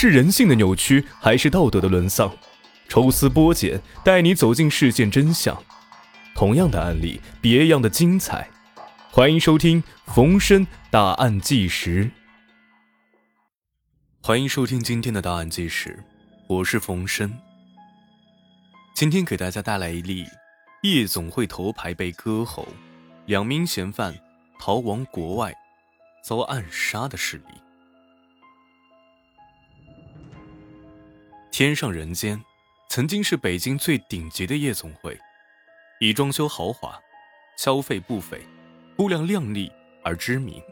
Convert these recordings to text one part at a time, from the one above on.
是人性的扭曲，还是道德的沦丧？抽丝剥茧，带你走进事件真相。同样的案例，别样的精彩。欢迎收听《逢生大案纪实》。欢迎收听今天的大案纪实，我是冯生。今天给大家带来一例夜总会头牌被割喉，两名嫌犯逃亡国外，遭暗杀的事例。天上人间。曾经是北京最顶级的夜总会，以装修豪华、消费不菲、姑娘靓丽而知名，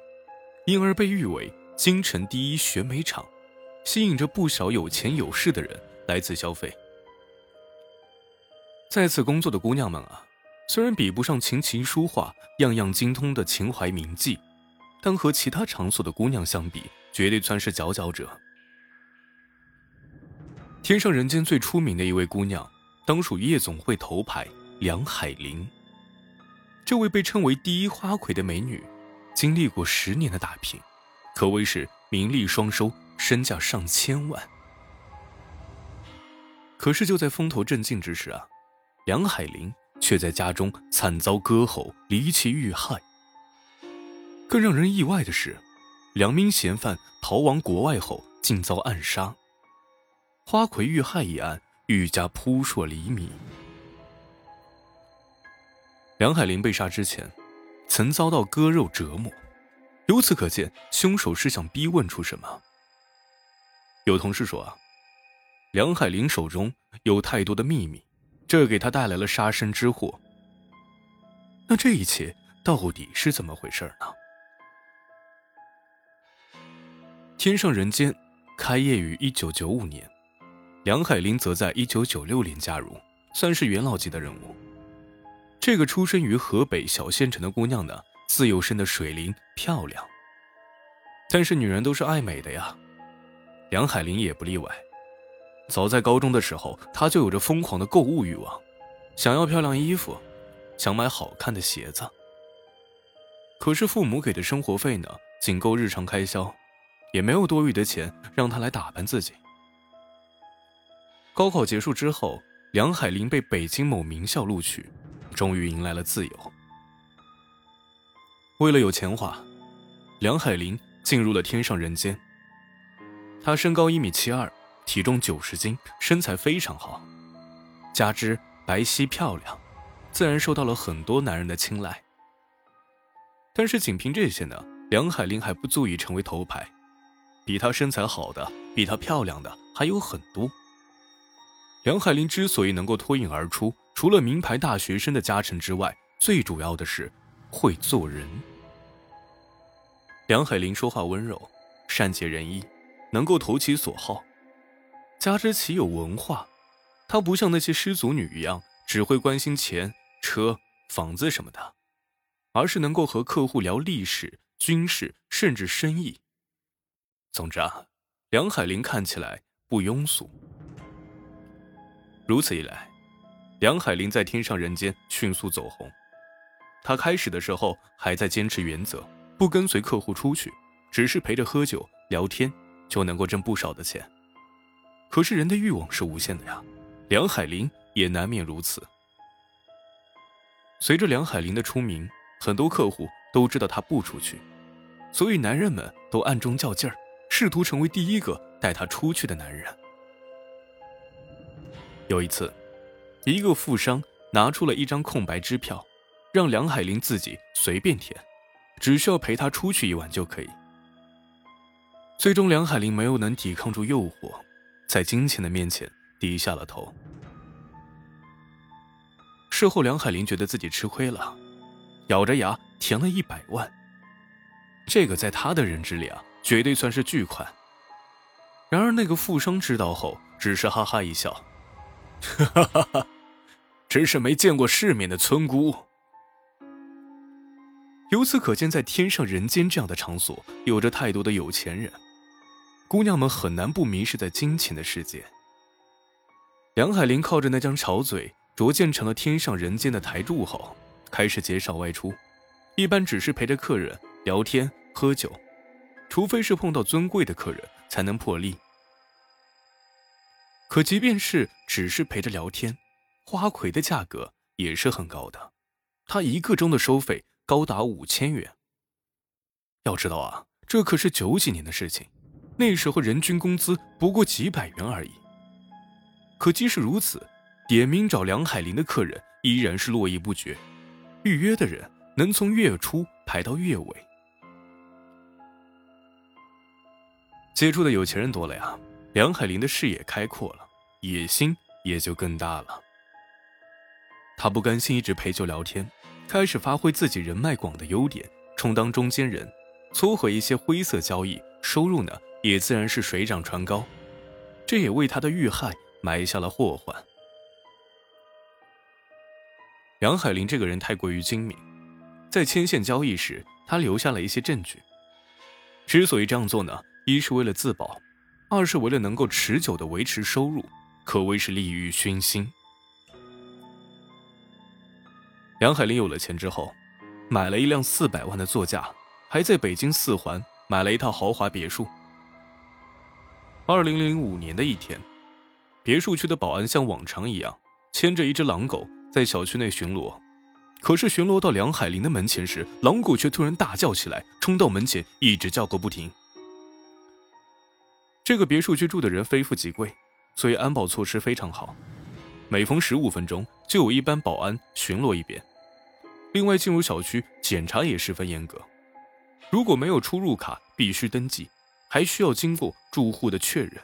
因而被誉为京城第一选美场，吸引着不少有钱有势的人来此消费。在此工作的姑娘们啊，虽然比不上琴棋书画样样精通的秦淮名妓，但和其他场所的姑娘相比，绝对算是佼佼者。天上人间最出名的一位姑娘，当属夜总会头牌梁海玲。这位被称为第一花魁的美女，经历过十年的打拼，可谓是名利双收，身价上千万。可是就在风头正劲之时啊，梁海玲却在家中惨遭割喉，离奇遇害。更让人意外的是，两名嫌犯逃亡国外后，竟遭暗杀。花魁遇害一案愈加扑朔迷离。梁海玲被杀之前，曾遭到割肉折磨，由此可见，凶手是想逼问出什么。有同事说啊，梁海玲手中有太多的秘密，这给他带来了杀身之祸。那这一切到底是怎么回事呢？天上人间开业于一九九五年。梁海玲则在一九九六年加入，算是元老级的人物。这个出生于河北小县城的姑娘呢，自幼生的水灵漂亮。但是女人都是爱美的呀，梁海玲也不例外。早在高中的时候，她就有着疯狂的购物欲望，想要漂亮衣服，想买好看的鞋子。可是父母给的生活费呢，仅够日常开销，也没有多余的钱让她来打扮自己。高考结束之后，梁海玲被北京某名校录取，终于迎来了自由。为了有钱花，梁海玲进入了天上人间。她身高一米七二，体重九十斤，身材非常好，加之白皙漂亮，自然受到了很多男人的青睐。但是仅凭这些呢，梁海玲还不足以成为头牌，比她身材好的，比她漂亮的还有很多。梁海玲之所以能够脱颖而出，除了名牌大学生的加成之外，最主要的是会做人。梁海玲说话温柔，善解人意，能够投其所好，加之其有文化，她不像那些失足女一样只会关心钱、车、房子什么的，而是能够和客户聊历史、军事，甚至生意。总之啊，梁海玲看起来不庸俗。如此一来，梁海玲在天上人间迅速走红。她开始的时候还在坚持原则，不跟随客户出去，只是陪着喝酒聊天，就能够挣不少的钱。可是人的欲望是无限的呀，梁海玲也难免如此。随着梁海玲的出名，很多客户都知道她不出去，所以男人们都暗中较劲儿，试图成为第一个带她出去的男人。有一次，一个富商拿出了一张空白支票，让梁海玲自己随便填，只需要陪他出去一晚就可以。最终，梁海玲没有能抵抗住诱惑，在金钱的面前低下了头。事后，梁海玲觉得自己吃亏了，咬着牙填了一百万。这个在他的认知里啊，绝对算是巨款。然而，那个富商知道后，只是哈哈一笑。哈哈哈，真是没见过世面的村姑。由此可见，在天上人间这样的场所，有着太多的有钱人，姑娘们很难不迷失在金钱的世界。梁海玲靠着那张巧嘴，逐渐成了天上人间的台柱后，开始减少外出，一般只是陪着客人聊天喝酒，除非是碰到尊贵的客人，才能破例。可即便是只是陪着聊天，花魁的价格也是很高的，他一个钟的收费高达五千元。要知道啊，这可是九几年的事情，那时候人均工资不过几百元而已。可即使如此，点名找梁海林的客人依然是络绎不绝，预约的人能从月初排到月尾。接触的有钱人多了呀，梁海林的视野开阔了，野心也就更大了。他不甘心一直陪酒聊天，开始发挥自己人脉广的优点，充当中间人，撮合一些灰色交易，收入呢也自然是水涨船高。这也为他的遇害埋下了祸患。梁海林这个人太过于精明，在牵线交易时，他留下了一些证据。之所以这样做呢？一是为了自保，二是为了能够持久的维持收入，可谓是利欲熏心。梁海林有了钱之后，买了一辆四百万的座驾，还在北京四环买了一套豪华别墅。二零零五年的一天，别墅区的保安像往常一样牵着一只狼狗在小区内巡逻，可是巡逻到梁海林的门前时，狼狗却突然大叫起来，冲到门前一直叫个不停。这个别墅居住的人非富即贵，所以安保措施非常好。每逢十五分钟就有一班保安巡逻一遍。另外，进入小区检查也十分严格，如果没有出入卡必须登记，还需要经过住户的确认。